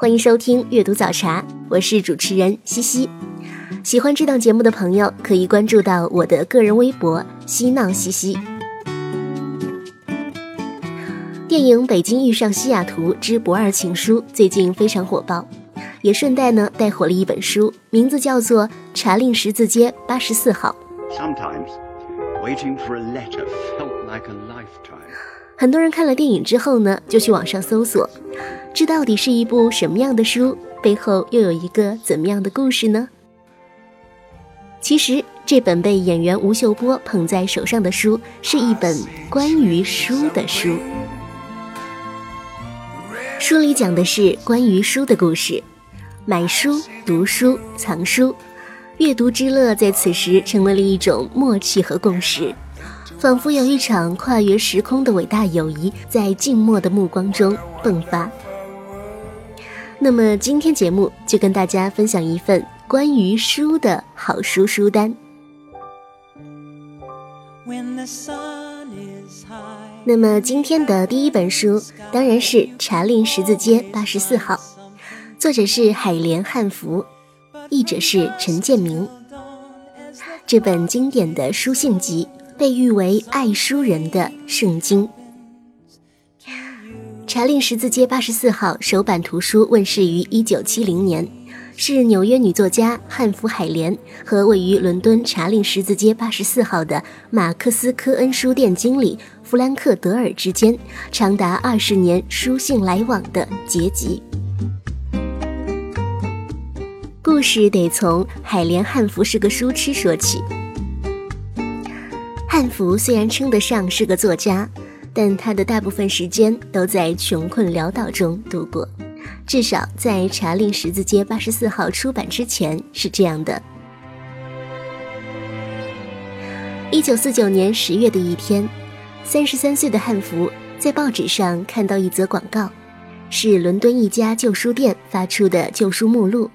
欢迎收听阅读早茶，我是主持人西西。喜欢这档节目的朋友，可以关注到我的个人微博“嬉闹西西”。电影《北京遇上西雅图之不二情书》最近非常火爆，也顺带呢带火了一本书，名字叫做《查令十字街八十四号》。很多人看了电影之后呢，就去网上搜索。这到底是一部什么样的书？背后又有一个怎么样的故事呢？其实，这本被演员吴秀波捧在手上的书，是一本关于书的书。书里讲的是关于书的故事，买书、读书、藏书，阅读之乐在此时成为了一种默契和共识，仿佛有一场跨越时空的伟大友谊在静默的目光中迸发。那么今天节目就跟大家分享一份关于书的好书书单。那么今天的第一本书当然是《查令十字街八十四号》，作者是海莲汉服，译者是陈建明。这本经典的书信集被誉为爱书人的圣经。《查令十字街八十四号》首版图书问世于一九七零年，是纽约女作家汉弗海莲和位于伦敦查令十字街八十四号的马克思科恩书店经理弗兰克德尔之间长达二十年书信来往的结集。故事得从海莲汉服是个书痴说起。汉服虽然称得上是个作家。但他的大部分时间都在穷困潦倒中度过，至少在《查令十字街八十四号》出版之前是这样的。一九四九年十月的一天，三十三岁的汉服在报纸上看到一则广告，是伦敦一家旧书店发出的旧书目录。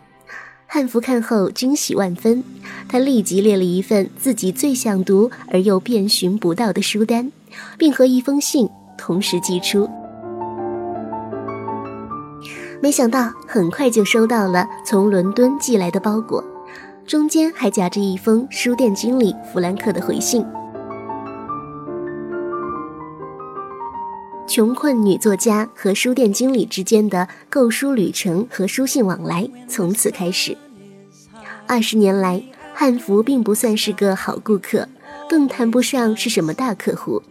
汉服看后惊喜万分，他立即列了一份自己最想读而又遍寻不到的书单。并和一封信同时寄出，没想到很快就收到了从伦敦寄来的包裹，中间还夹着一封书店经理弗兰克的回信。穷困女作家和书店经理之间的购书旅程和书信往来从此开始。二十年来，汉服并不算是个好顾客，更谈不上是什么大客户。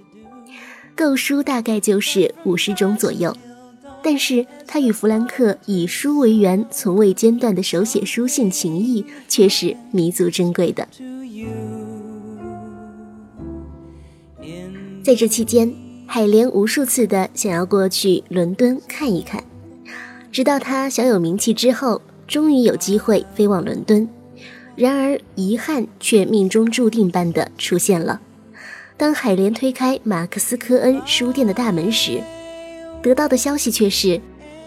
购书大概就是五十种左右，但是他与弗兰克以书为缘、从未间断的手写书信情谊却是弥足珍贵的。在这期间，海莲无数次的想要过去伦敦看一看，直到他小有名气之后，终于有机会飞往伦敦。然而遗憾却命中注定般的出现了。当海莲推开马克思科恩书店的大门时，得到的消息却是，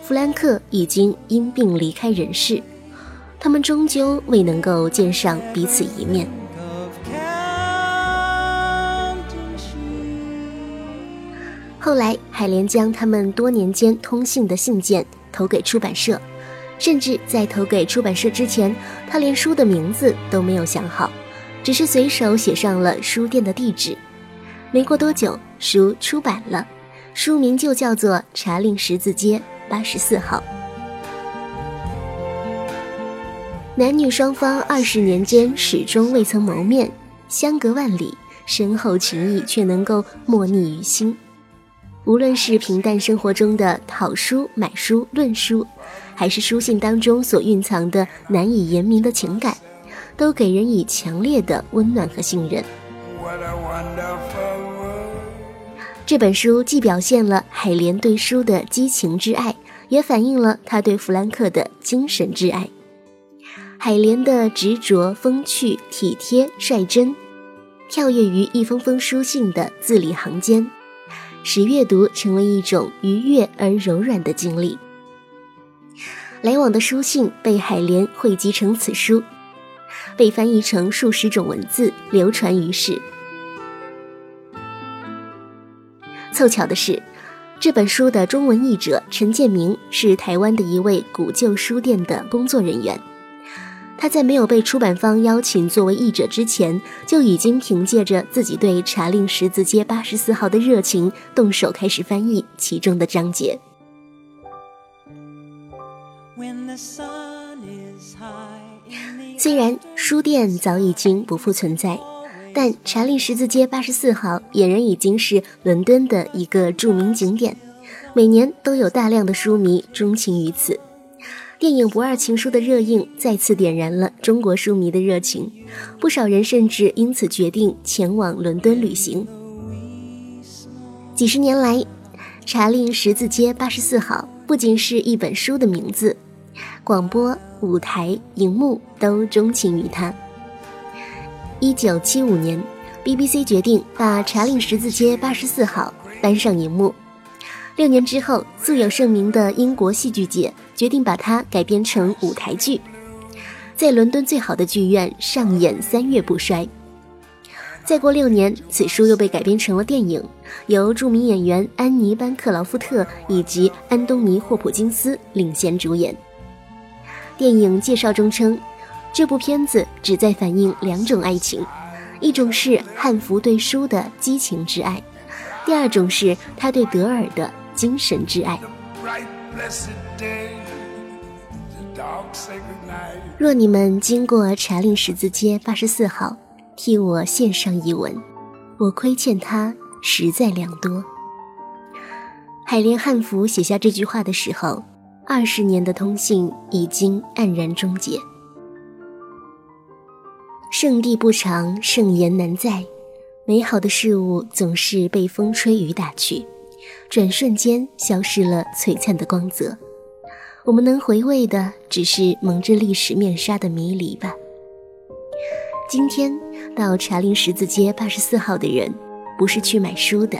弗兰克已经因病离开人世，他们终究未能够见上彼此一面。后来，海莲将他们多年间通信的信件投给出版社，甚至在投给出版社之前，他连书的名字都没有想好，只是随手写上了书店的地址。没过多久，书出版了，书名就叫做《查令十字街八十四号》。男女双方二十年间始终未曾谋面，相隔万里，深厚情谊却能够默逆于心。无论是平淡生活中的讨书、买书、论书，还是书信当中所蕴藏的难以言明的情感，都给人以强烈的温暖和信任。这本书既表现了海莲对书的激情之爱，也反映了他对弗兰克的精神之爱。海莲的执着、风趣、体贴、率真，跳跃于一封封书信的字里行间，使阅读成为一种愉悦而柔软的经历。来往的书信被海莲汇集成此书，被翻译成数十种文字，流传于世。凑巧的是，这本书的中文译者陈建明是台湾的一位古旧书店的工作人员。他在没有被出版方邀请作为译者之前，就已经凭借着自己对查令十字街八十四号的热情，动手开始翻译其中的章节。虽然书店早已经不复存在，但查令十字街八十四号俨然已经是伦敦的一个著名景点，每年都有大量的书迷钟情于此。电影《不二情书》的热映再次点燃了中国书迷的热情，不少人甚至因此决定前往伦敦旅行。几十年来，查令十字街八十四号不仅是一本书的名字，广播、舞台、荧幕都钟情于它。一九七五年，BBC 决定把查令十字街八十四号搬上荧幕。六年之后，素有盛名的英国戏剧界决定把它改编成舞台剧，在伦敦最好的剧院上演三月不衰。再过六年，此书又被改编成了电影，由著名演员安妮·班克劳夫特以及安东尼·霍普金斯领衔主演。电影介绍中称，这部片子旨在反映两种爱情，一种是汉服对书的激情之爱，第二种是他对德尔的。精神之爱。若你们经过查令十字街八十四号，替我献上一吻，我亏欠他实在良多。海莲汉服写下这句话的时候，二十年的通信已经黯然终结。圣地不长，圣言难在，美好的事物总是被风吹雨打去。转瞬间消失了璀璨的光泽，我们能回味的只是蒙着历史面纱的迷离吧。今天到茶陵十字街八十四号的人，不是去买书的，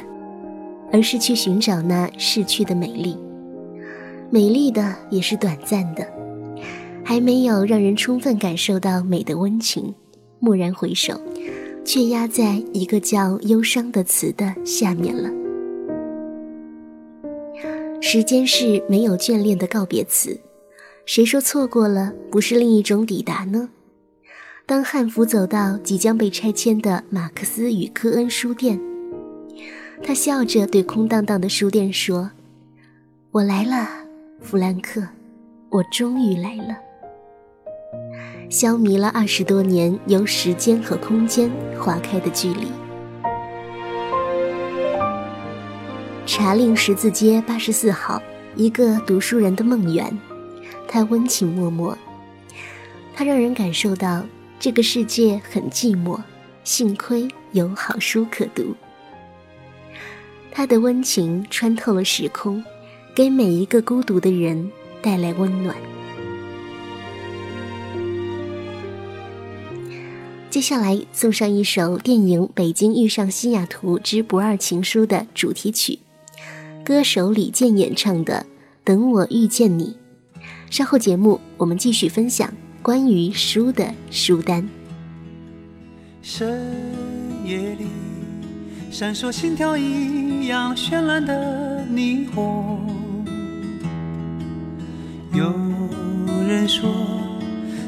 而是去寻找那逝去的美丽。美丽的也是短暂的，还没有让人充分感受到美的温情。蓦然回首，却压在一个叫忧伤的词的下面了。时间是没有眷恋的告别词，谁说错过了不是另一种抵达呢？当汉服走到即将被拆迁的马克思与科恩书店，他笑着对空荡荡的书店说：“我来了，弗兰克，我终于来了。”消弭了二十多年由时间和空间划开的距离。查令十字街八十四号，一个读书人的梦园。他温情脉脉，他让人感受到这个世界很寂寞，幸亏有好书可读。他的温情穿透了时空，给每一个孤独的人带来温暖。接下来送上一首电影《北京遇上西雅图之不二情书》的主题曲。歌手李健演唱的《等我遇见你》，稍后节目我们继续分享关于书的书单。深夜里闪烁心跳一样绚烂的霓虹，有人说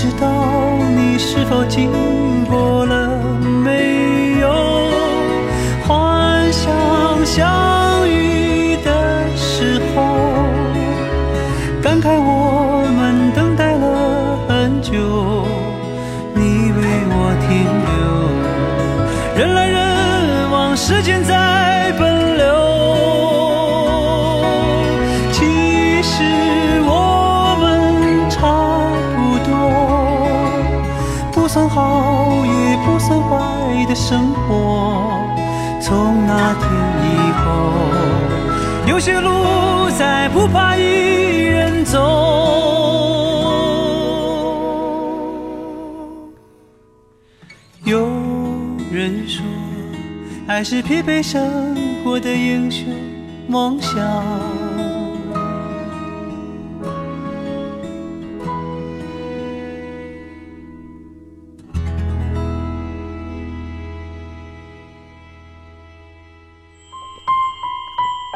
不知道你是否经过了没有？幻想有些路再不怕一人走。有人说，爱是疲惫生活的英雄梦想。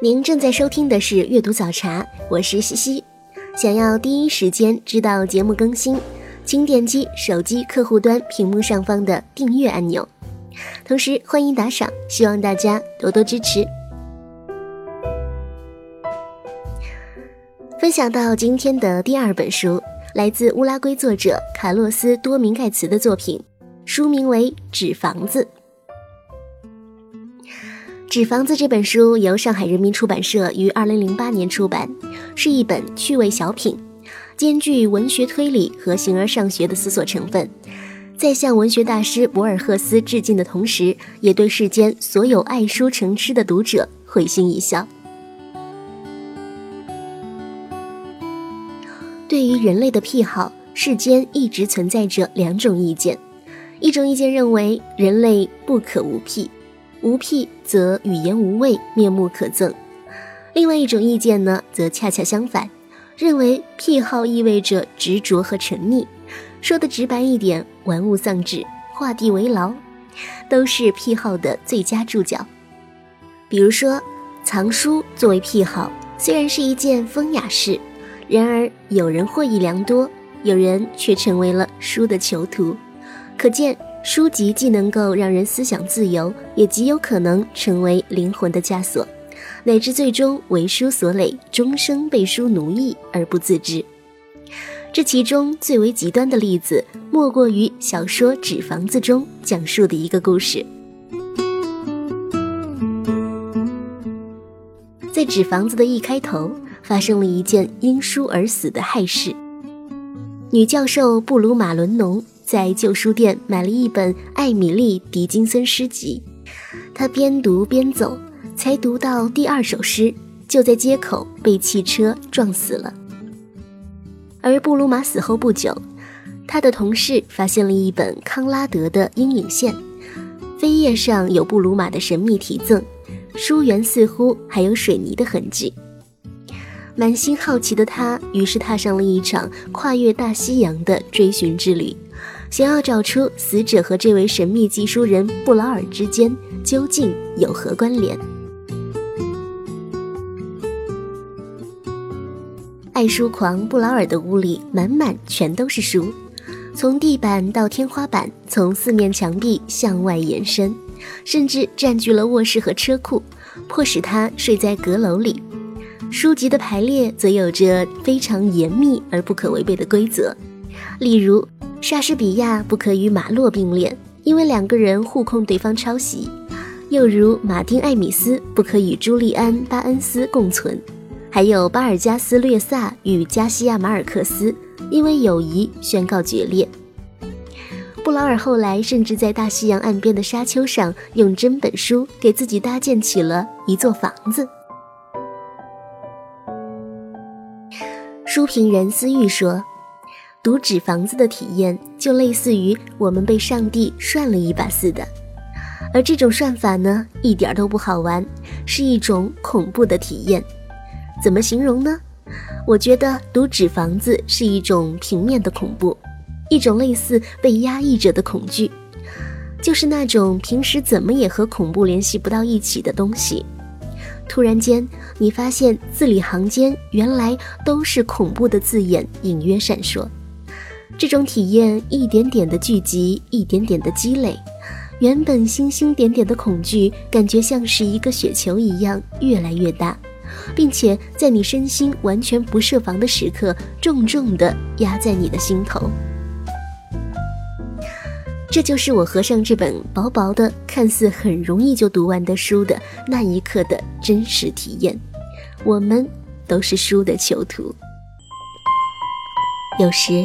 您正在收听的是阅读早茶，我是西西。想要第一时间知道节目更新，请点击手机客户端屏幕上方的订阅按钮。同时欢迎打赏，希望大家多多支持。分享到今天的第二本书，来自乌拉圭作者卡洛斯·多明盖茨的作品，书名为《纸房子》。《纸房子》这本书由上海人民出版社于二零零八年出版，是一本趣味小品，兼具文学推理和形而上学的思索成分，在向文学大师博尔赫斯致敬的同时，也对世间所有爱书成痴的读者会心一笑。对于人类的癖好，世间一直存在着两种意见，一种意见认为人类不可无癖。无癖则语言无味，面目可憎。另外一种意见呢，则恰恰相反，认为癖好意味着执着和沉溺。说的直白一点，玩物丧志，画地为牢，都是癖好的最佳注脚。比如说，藏书作为癖好，虽然是一件风雅事，然而有人获益良多，有人却成为了书的囚徒。可见。书籍既能够让人思想自由，也极有可能成为灵魂的枷锁，乃至最终为书所累，终生被书奴役而不自知。这其中最为极端的例子，莫过于小说《纸房子》中讲述的一个故事。在《纸房子》的一开头，发生了一件因书而死的害事。女教授布鲁马伦农。在旧书店买了一本艾米丽·狄金森诗集，他边读边走，才读到第二首诗，就在街口被汽车撞死了。而布鲁玛死后不久，他的同事发现了一本康拉德的阴影线，扉页上有布鲁玛的神秘题赠，书缘似乎还有水泥的痕迹。满心好奇的他，于是踏上了一场跨越大西洋的追寻之旅，想要找出死者和这位神秘记书人布劳尔之间究竟有何关联。爱书狂布劳尔的屋里满满全都是书。从地板到天花板，从四面墙壁向外延伸，甚至占据了卧室和车库，迫使他睡在阁楼里。书籍的排列则有着非常严密而不可违背的规则，例如，莎士比亚不可与马洛并列，因为两个人互控对方抄袭；又如马丁·艾米斯不可与朱利安·巴恩斯共存，还有巴尔加斯·略萨与加西亚·马尔克斯。因为友谊宣告决裂。布劳尔后来甚至在大西洋岸边的沙丘上，用真本书给自己搭建起了一座房子。书评人思玉说：“读纸房子的体验，就类似于我们被上帝涮了一把似的。而这种涮法呢，一点都不好玩，是一种恐怖的体验。怎么形容呢？”我觉得读纸房子是一种平面的恐怖，一种类似被压抑着的恐惧，就是那种平时怎么也和恐怖联系不到一起的东西。突然间，你发现字里行间原来都是恐怖的字眼，隐约闪烁。这种体验一点点的聚集，一点点的积累，原本星星点点的恐惧，感觉像是一个雪球一样越来越大。并且在你身心完全不设防的时刻，重重地压在你的心头。这就是我合上这本薄薄的、看似很容易就读完的书的那一刻的真实体验。我们都是书的囚徒，有时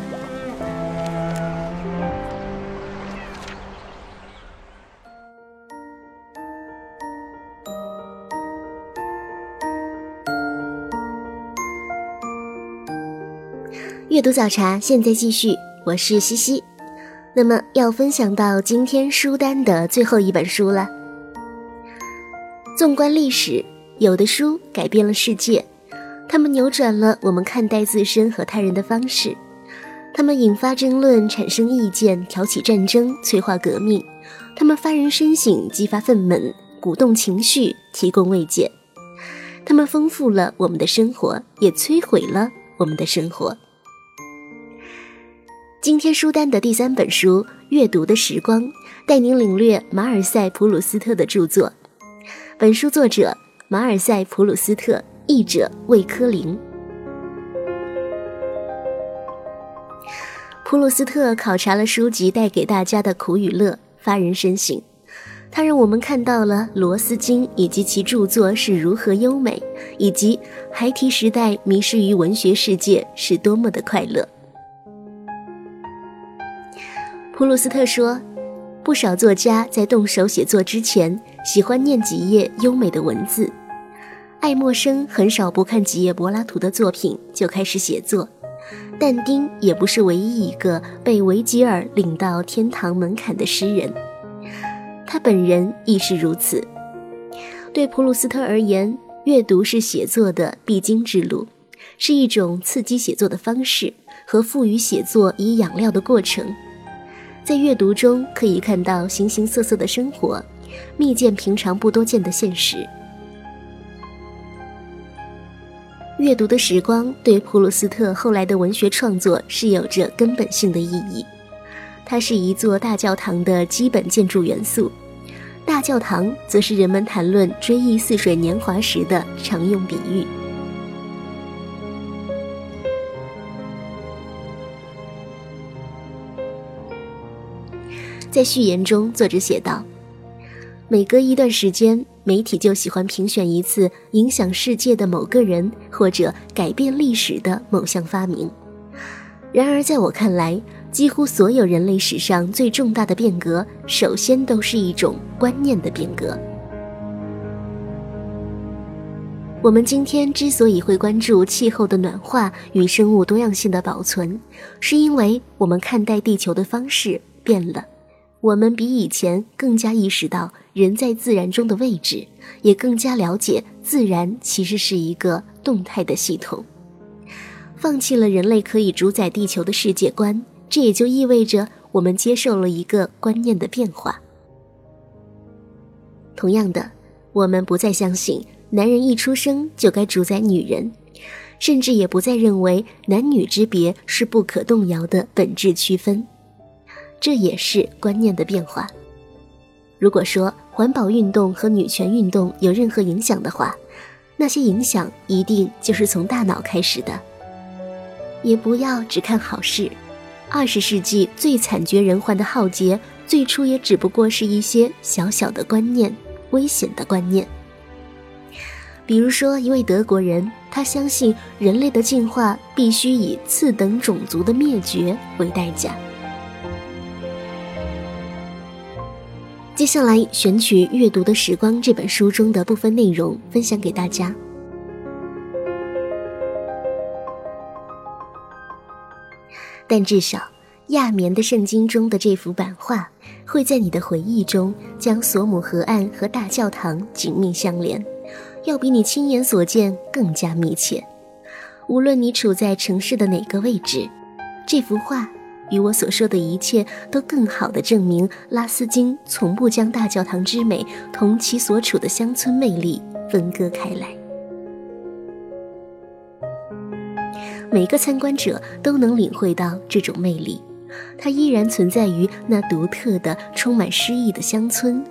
读早茶现在继续，我是西西。那么要分享到今天书单的最后一本书了。纵观历史，有的书改变了世界，它们扭转了我们看待自身和他人的方式，它们引发争论，产生意见，挑起战争，催化革命，它们发人深省，激发愤懑，鼓动情绪，提供慰藉，它们丰富了我们的生活，也摧毁了我们的生活。今天书单的第三本书《阅读的时光》，带您领略马尔塞·普鲁斯特的著作。本书作者马尔塞·普鲁斯特，译者魏科林。普鲁斯特考察了书籍带给大家的苦与乐，发人深省。他让我们看到了罗斯金以及其著作是如何优美，以及孩提时代迷失于文学世界是多么的快乐。普鲁斯特说。不少作家在动手写作之前，喜欢念几页优美的文字。爱默生很少不看几页柏拉图的作品就开始写作，但丁也不是唯一一个被维吉尔领到天堂门槛的诗人，他本人亦是如此。对普鲁斯特而言，阅读是写作的必经之路，是一种刺激写作的方式和赋予写作以养料的过程。在阅读中可以看到形形色色的生活，密见平常不多见的现实。阅读的时光对普鲁斯特后来的文学创作是有着根本性的意义。它是一座大教堂的基本建筑元素，大教堂则是人们谈论追忆似水年华时的常用比喻。在序言中，作者写道：“每隔一段时间，媒体就喜欢评选一次影响世界的某个人，或者改变历史的某项发明。然而，在我看来，几乎所有人类史上最重大的变革，首先都是一种观念的变革。我们今天之所以会关注气候的暖化与生物多样性的保存，是因为我们看待地球的方式变了。我们比以前更加意识到人在自然中的位置，也更加了解自然其实是一个动态的系统。放弃了人类可以主宰地球的世界观，这也就意味着我们接受了一个观念的变化。同样的，我们不再相信。男人一出生就该主宰女人，甚至也不再认为男女之别是不可动摇的本质区分，这也是观念的变化。如果说环保运动和女权运动有任何影响的话，那些影响一定就是从大脑开始的。也不要只看好事，二十世纪最惨绝人寰的浩劫，最初也只不过是一些小小的观念，危险的观念。比如说，一位德国人，他相信人类的进化必须以次等种族的灭绝为代价。接下来，选取《阅读的时光》这本书中的部分内容分享给大家。但至少，亚眠的圣经中的这幅版画，会在你的回忆中将索姆河岸和大教堂紧密相连。要比你亲眼所见更加密切。无论你处在城市的哪个位置，这幅画与我所说的一切都更好地证明拉斯金从不将大教堂之美同其所处的乡村魅力分割开来。每个参观者都能领会到这种魅力，它依然存在于那独特的、充满诗意的乡村，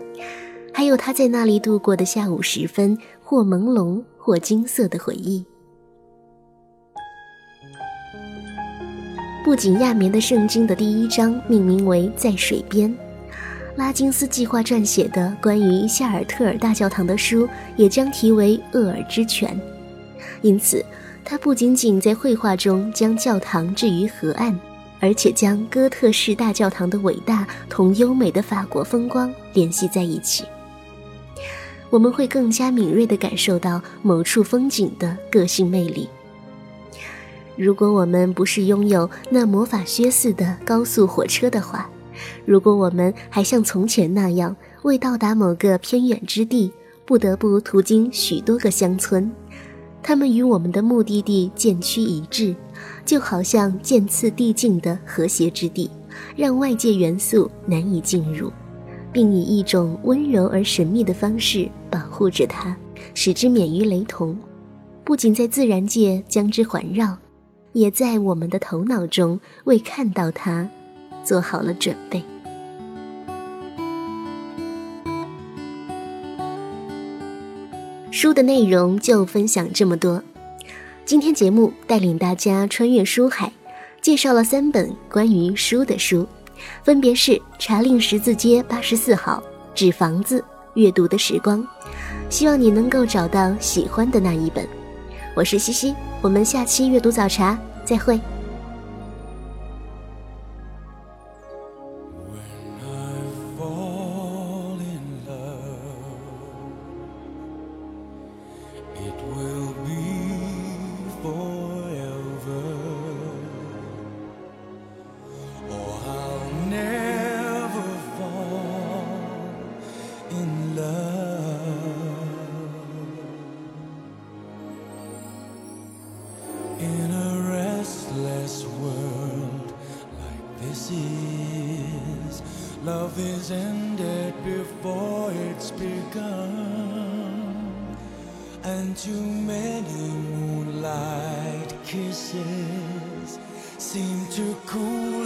还有他在那里度过的下午时分。或朦胧或金色的回忆。不仅亚眠的圣经的第一章命名为“在水边”，拉金斯计划撰写的关于夏尔特尔大教堂的书也将题为“厄尔之泉”。因此，他不仅仅在绘画中将教堂置于河岸，而且将哥特式大教堂的伟大同优美的法国风光联系在一起。我们会更加敏锐地感受到某处风景的个性魅力。如果我们不是拥有那魔法靴似的高速火车的话，如果我们还像从前那样为到达某个偏远之地不得不途经许多个乡村，它们与我们的目的地渐趋一致，就好像渐次递进的和谐之地，让外界元素难以进入。并以一种温柔而神秘的方式保护着它，使之免于雷同。不仅在自然界将之环绕，也在我们的头脑中为看到它做好了准备。书的内容就分享这么多。今天节目带领大家穿越书海，介绍了三本关于书的书。分别是茶令十字街八十四号、纸房子、阅读的时光，希望你能够找到喜欢的那一本。我是西西，我们下期阅读早茶再会。Begun, and too many moonlight kisses seem to cool